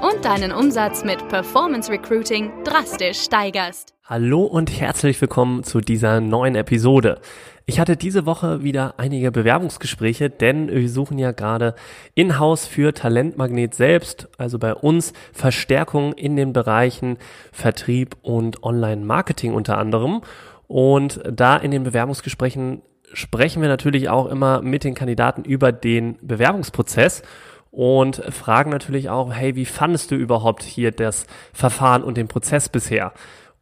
und deinen Umsatz mit Performance Recruiting drastisch steigerst. Hallo und herzlich willkommen zu dieser neuen Episode. Ich hatte diese Woche wieder einige Bewerbungsgespräche, denn wir suchen ja gerade in-house für Talentmagnet selbst, also bei uns Verstärkung in den Bereichen Vertrieb und Online-Marketing unter anderem. Und da in den Bewerbungsgesprächen sprechen wir natürlich auch immer mit den Kandidaten über den Bewerbungsprozess und fragen natürlich auch, hey, wie fandest du überhaupt hier das Verfahren und den Prozess bisher?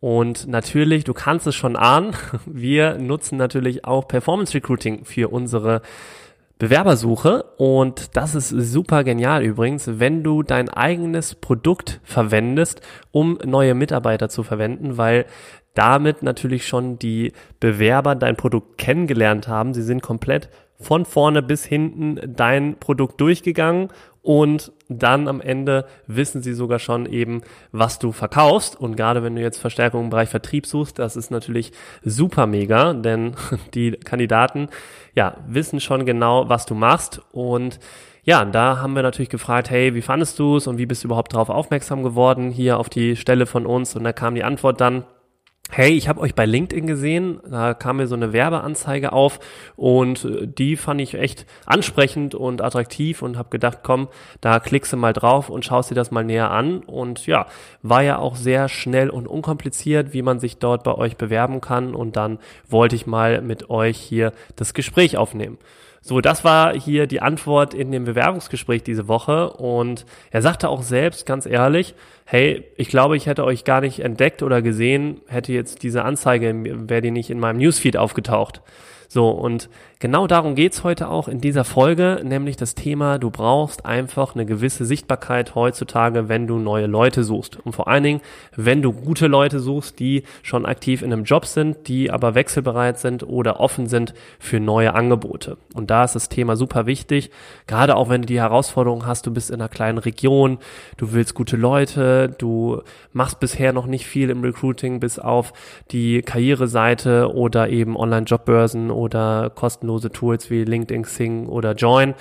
Und natürlich, du kannst es schon ahnen, wir nutzen natürlich auch Performance Recruiting für unsere Bewerbersuche und das ist super genial übrigens, wenn du dein eigenes Produkt verwendest, um neue Mitarbeiter zu verwenden, weil damit natürlich schon die Bewerber dein Produkt kennengelernt haben. Sie sind komplett von vorne bis hinten dein Produkt durchgegangen und dann am Ende wissen sie sogar schon eben, was du verkaufst. Und gerade wenn du jetzt Verstärkung im Bereich Vertrieb suchst, das ist natürlich super mega, denn die Kandidaten, ja, wissen schon genau, was du machst und ja, da haben wir natürlich gefragt, hey, wie fandest du es und wie bist du überhaupt darauf aufmerksam geworden hier auf die Stelle von uns? Und da kam die Antwort dann, hey, ich habe euch bei LinkedIn gesehen, da kam mir so eine Werbeanzeige auf und äh, die fand ich echt ansprechend und attraktiv und habe gedacht, komm, da klickst du mal drauf und schaust dir das mal näher an. Und ja, war ja auch sehr schnell und unkompliziert, wie man sich dort bei euch bewerben kann. Und dann wollte ich mal mit euch hier das Gespräch aufnehmen. So, das war hier die Antwort in dem Bewerbungsgespräch diese Woche. Und er sagte auch selbst ganz ehrlich, hey, ich glaube, ich hätte euch gar nicht entdeckt oder gesehen, hätte jetzt diese Anzeige, wäre die nicht in meinem Newsfeed aufgetaucht. So, und genau darum geht's heute auch in dieser Folge, nämlich das Thema, du brauchst einfach eine gewisse Sichtbarkeit heutzutage, wenn du neue Leute suchst. Und vor allen Dingen, wenn du gute Leute suchst, die schon aktiv in einem Job sind, die aber wechselbereit sind oder offen sind für neue Angebote. Und da ist das Thema super wichtig, gerade auch wenn du die Herausforderung hast, du bist in einer kleinen Region, du willst gute Leute, du machst bisher noch nicht viel im Recruiting bis auf die Karriereseite oder eben Online-Jobbörsen oder kostenlose Tools wie LinkedIn, Xing oder Join.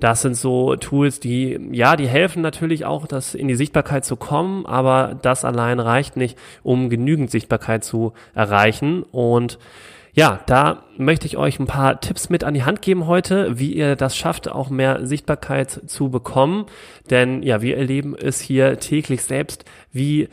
Das sind so Tools, die, ja, die helfen natürlich auch, das in die Sichtbarkeit zu kommen, aber das allein reicht nicht, um genügend Sichtbarkeit zu erreichen. Und ja, da möchte ich euch ein paar Tipps mit an die Hand geben heute, wie ihr das schafft, auch mehr Sichtbarkeit zu bekommen. Denn ja, wir erleben es hier täglich selbst, wie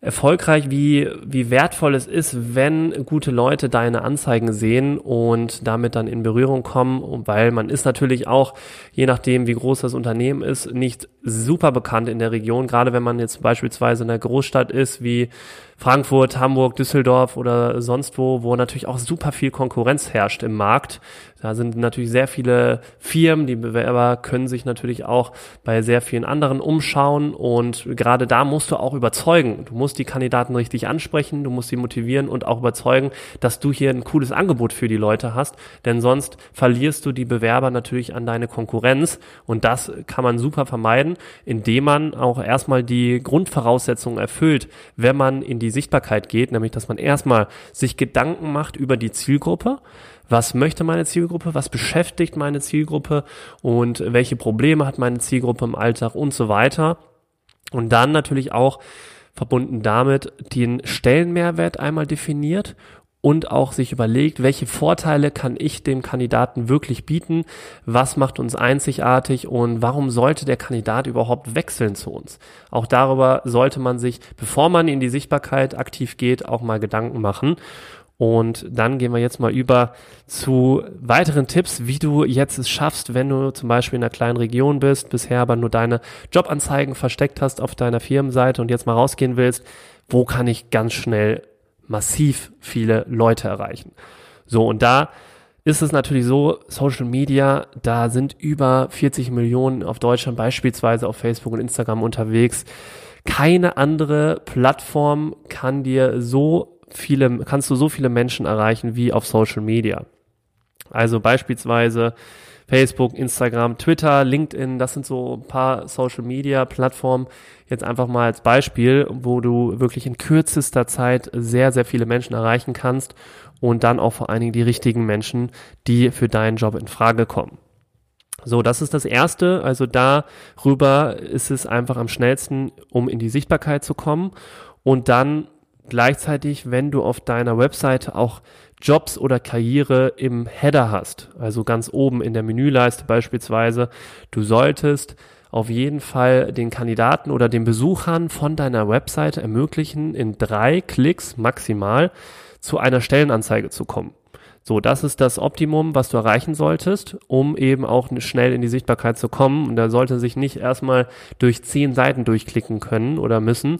erfolgreich, wie, wie wertvoll es ist, wenn gute Leute deine Anzeigen sehen und damit dann in Berührung kommen, weil man ist natürlich auch, je nachdem wie groß das Unternehmen ist, nicht super bekannt in der Region, gerade wenn man jetzt beispielsweise in einer Großstadt ist wie Frankfurt, Hamburg, Düsseldorf oder sonst wo, wo natürlich auch super viel Konkurrenz herrscht im Markt. Da sind natürlich sehr viele Firmen, die Bewerber können sich natürlich auch bei sehr vielen anderen umschauen und gerade da musst du auch überzeugen. Du musst die Kandidaten richtig ansprechen, du musst sie motivieren und auch überzeugen, dass du hier ein cooles Angebot für die Leute hast, denn sonst verlierst du die Bewerber natürlich an deine Konkurrenz und das kann man super vermeiden, indem man auch erstmal die Grundvoraussetzungen erfüllt, wenn man in die Sichtbarkeit geht, nämlich dass man erstmal sich Gedanken macht über die Zielgruppe. Was möchte meine Zielgruppe? Was beschäftigt meine Zielgruppe? Und welche Probleme hat meine Zielgruppe im Alltag und so weiter? Und dann natürlich auch verbunden damit den Stellenmehrwert einmal definiert und auch sich überlegt, welche Vorteile kann ich dem Kandidaten wirklich bieten, was macht uns einzigartig und warum sollte der Kandidat überhaupt wechseln zu uns. Auch darüber sollte man sich, bevor man in die Sichtbarkeit aktiv geht, auch mal Gedanken machen. Und dann gehen wir jetzt mal über zu weiteren Tipps, wie du jetzt es schaffst, wenn du zum Beispiel in einer kleinen Region bist, bisher aber nur deine Jobanzeigen versteckt hast auf deiner Firmenseite und jetzt mal rausgehen willst, wo kann ich ganz schnell massiv viele Leute erreichen. So, und da ist es natürlich so, Social Media, da sind über 40 Millionen auf Deutschland beispielsweise auf Facebook und Instagram unterwegs. Keine andere Plattform kann dir so viele, kannst du so viele Menschen erreichen wie auf Social Media. Also beispielsweise Facebook, Instagram, Twitter, LinkedIn, das sind so ein paar Social Media Plattformen. Jetzt einfach mal als Beispiel, wo du wirklich in kürzester Zeit sehr, sehr viele Menschen erreichen kannst und dann auch vor allen Dingen die richtigen Menschen, die für deinen Job in Frage kommen. So, das ist das erste. Also darüber ist es einfach am schnellsten, um in die Sichtbarkeit zu kommen. Und dann gleichzeitig, wenn du auf deiner Webseite auch Jobs oder Karriere im Header hast, also ganz oben in der Menüleiste beispielsweise, du solltest auf jeden Fall den Kandidaten oder den Besuchern von deiner Webseite ermöglichen, in drei Klicks maximal zu einer Stellenanzeige zu kommen. So, das ist das Optimum, was du erreichen solltest, um eben auch schnell in die Sichtbarkeit zu kommen. Und da sollte sich nicht erstmal durch zehn Seiten durchklicken können oder müssen.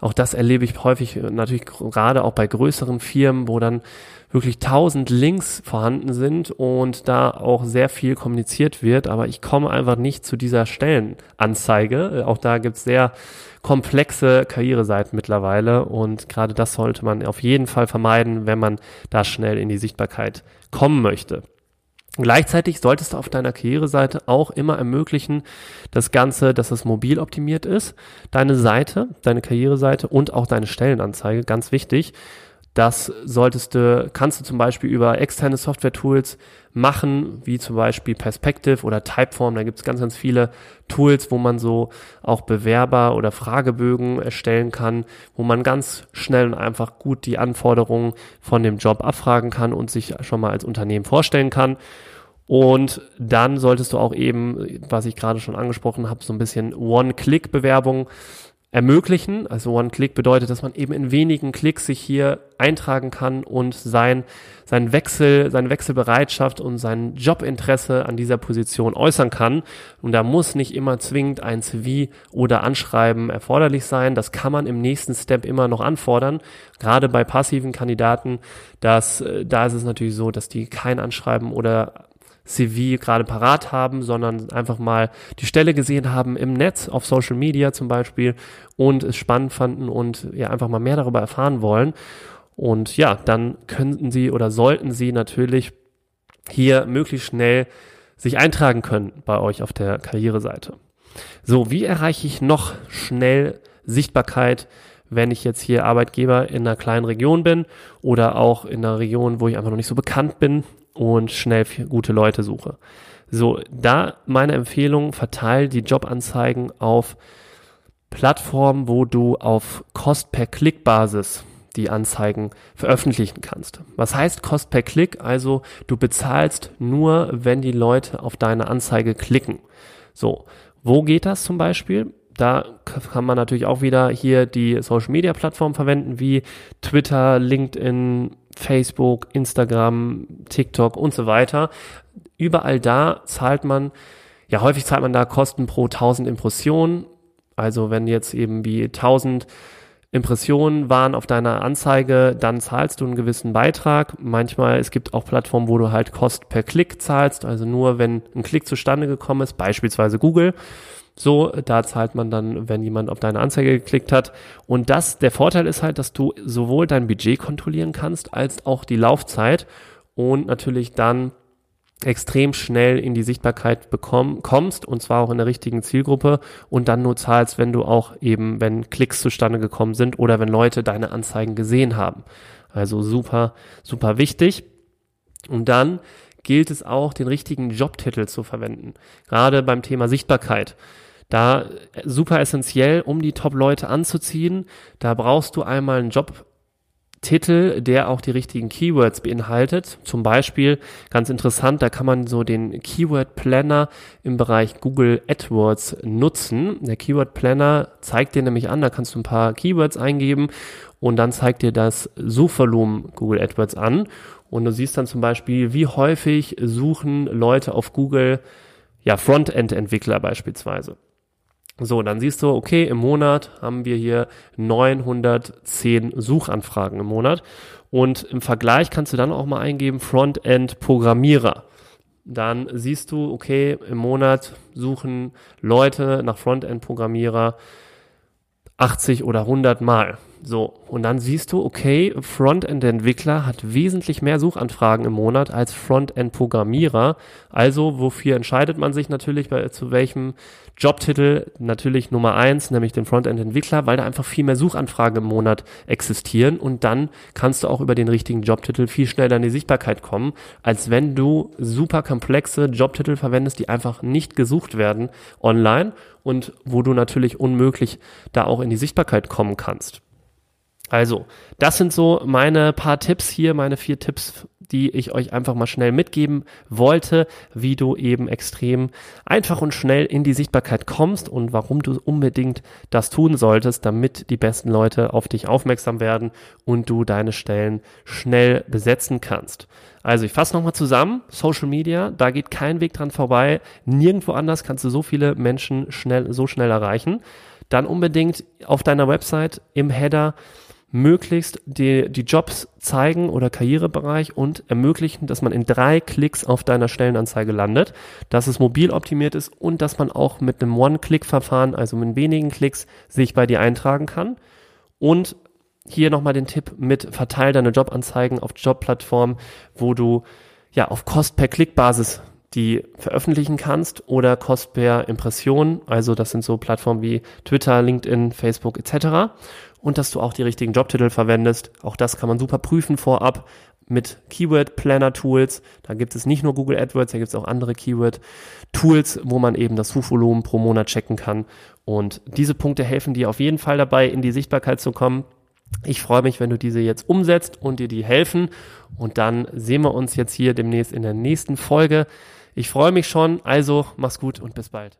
Auch das erlebe ich häufig natürlich gerade auch bei größeren Firmen, wo dann wirklich tausend Links vorhanden sind und da auch sehr viel kommuniziert wird, aber ich komme einfach nicht zu dieser Stellenanzeige. Auch da gibt es sehr komplexe Karriereseiten mittlerweile und gerade das sollte man auf jeden Fall vermeiden, wenn man da schnell in die Sichtbarkeit kommen möchte. Gleichzeitig solltest du auf deiner Karriereseite auch immer ermöglichen, das Ganze, dass es mobil optimiert ist. Deine Seite, deine Karriereseite und auch deine Stellenanzeige, ganz wichtig. Das solltest du, kannst du zum Beispiel über externe Software-Tools machen, wie zum Beispiel Perspective oder Typeform. Da gibt es ganz, ganz viele Tools, wo man so auch Bewerber oder Fragebögen erstellen kann, wo man ganz schnell und einfach gut die Anforderungen von dem Job abfragen kann und sich schon mal als Unternehmen vorstellen kann. Und dann solltest du auch eben, was ich gerade schon angesprochen habe, so ein bisschen One-Click-Bewerbung ermöglichen. Also One-Click bedeutet, dass man eben in wenigen Klicks sich hier eintragen kann und sein, sein Wechsel, seine Wechselbereitschaft und sein Jobinteresse an dieser Position äußern kann. Und da muss nicht immer zwingend ein CV oder Anschreiben erforderlich sein. Das kann man im nächsten Step immer noch anfordern. Gerade bei passiven Kandidaten, dass, äh, da ist es natürlich so, dass die kein Anschreiben oder CV gerade parat haben, sondern einfach mal die Stelle gesehen haben im Netz, auf Social Media zum Beispiel und es spannend fanden und ja einfach mal mehr darüber erfahren wollen. Und ja, dann könnten Sie oder sollten Sie natürlich hier möglichst schnell sich eintragen können bei euch auf der Karriereseite. So, wie erreiche ich noch schnell Sichtbarkeit, wenn ich jetzt hier Arbeitgeber in einer kleinen Region bin oder auch in einer Region, wo ich einfach noch nicht so bekannt bin und schnell gute Leute suche. So, da meine Empfehlung, verteil die Jobanzeigen auf Plattformen, wo du auf Cost per Klick Basis die Anzeigen veröffentlichen kannst. Was heißt Cost per Klick? Also du bezahlst nur, wenn die Leute auf deine Anzeige klicken. So, wo geht das zum Beispiel? Da kann man natürlich auch wieder hier die Social Media Plattform verwenden wie Twitter, LinkedIn, Facebook, Instagram, TikTok und so weiter. Überall da zahlt man, ja häufig zahlt man da Kosten pro 1000 Impressionen. Also wenn jetzt eben wie 1000 Impressionen waren auf deiner Anzeige, dann zahlst du einen gewissen Beitrag. Manchmal, es gibt auch Plattformen, wo du halt Kost per Klick zahlst, also nur wenn ein Klick zustande gekommen ist, beispielsweise Google. So, da zahlt man dann, wenn jemand auf deine Anzeige geklickt hat. Und das, der Vorteil ist halt, dass du sowohl dein Budget kontrollieren kannst, als auch die Laufzeit und natürlich dann extrem schnell in die Sichtbarkeit bekomm, kommst und zwar auch in der richtigen Zielgruppe und dann nur zahlst, wenn du auch eben, wenn Klicks zustande gekommen sind oder wenn Leute deine Anzeigen gesehen haben. Also super, super wichtig. Und dann gilt es auch, den richtigen Jobtitel zu verwenden. Gerade beim Thema Sichtbarkeit. Da super essentiell, um die Top-Leute anzuziehen. Da brauchst du einmal einen Jobtitel, der auch die richtigen Keywords beinhaltet. Zum Beispiel, ganz interessant, da kann man so den Keyword Planner im Bereich Google AdWords nutzen. Der Keyword Planner zeigt dir nämlich an, da kannst du ein paar Keywords eingeben und dann zeigt dir das Suchvolumen Google AdWords an. Und du siehst dann zum Beispiel, wie häufig suchen Leute auf Google ja Frontend-Entwickler beispielsweise. So, dann siehst du, okay, im Monat haben wir hier 910 Suchanfragen im Monat. Und im Vergleich kannst du dann auch mal eingeben Frontend-Programmierer. Dann siehst du, okay, im Monat suchen Leute nach Frontend-Programmierer 80 oder 100 Mal. So, und dann siehst du, okay, Frontend-Entwickler hat wesentlich mehr Suchanfragen im Monat als Frontend-Programmierer. Also, wofür entscheidet man sich natürlich bei, zu welchem Jobtitel? Natürlich Nummer eins, nämlich den Frontend-Entwickler, weil da einfach viel mehr Suchanfragen im Monat existieren und dann kannst du auch über den richtigen Jobtitel viel schneller in die Sichtbarkeit kommen, als wenn du super komplexe Jobtitel verwendest, die einfach nicht gesucht werden online und wo du natürlich unmöglich da auch in die Sichtbarkeit kommen kannst. Also, das sind so meine paar Tipps hier, meine vier Tipps, die ich euch einfach mal schnell mitgeben wollte, wie du eben extrem einfach und schnell in die Sichtbarkeit kommst und warum du unbedingt das tun solltest, damit die besten Leute auf dich aufmerksam werden und du deine Stellen schnell besetzen kannst. Also ich fasse nochmal zusammen, Social Media, da geht kein Weg dran vorbei, nirgendwo anders kannst du so viele Menschen schnell, so schnell erreichen. Dann unbedingt auf deiner Website im Header möglichst die, die Jobs zeigen oder Karrierebereich und ermöglichen, dass man in drei Klicks auf deiner Stellenanzeige landet, dass es mobil optimiert ist und dass man auch mit einem One-Click-Verfahren, also mit wenigen Klicks, sich bei dir eintragen kann. Und hier nochmal den Tipp mit verteil deine Jobanzeigen auf Jobplattformen, wo du ja auf Kost per Klick Basis die veröffentlichen kannst oder Kost per Impression, also das sind so Plattformen wie Twitter, LinkedIn, Facebook etc und dass du auch die richtigen Jobtitel verwendest. Auch das kann man super prüfen vorab mit Keyword Planner Tools. Da gibt es nicht nur Google AdWords, da gibt es auch andere Keyword Tools, wo man eben das Suchvolumen pro Monat checken kann. Und diese Punkte helfen dir auf jeden Fall dabei, in die Sichtbarkeit zu kommen. Ich freue mich, wenn du diese jetzt umsetzt und dir die helfen. Und dann sehen wir uns jetzt hier demnächst in der nächsten Folge. Ich freue mich schon. Also mach's gut und bis bald.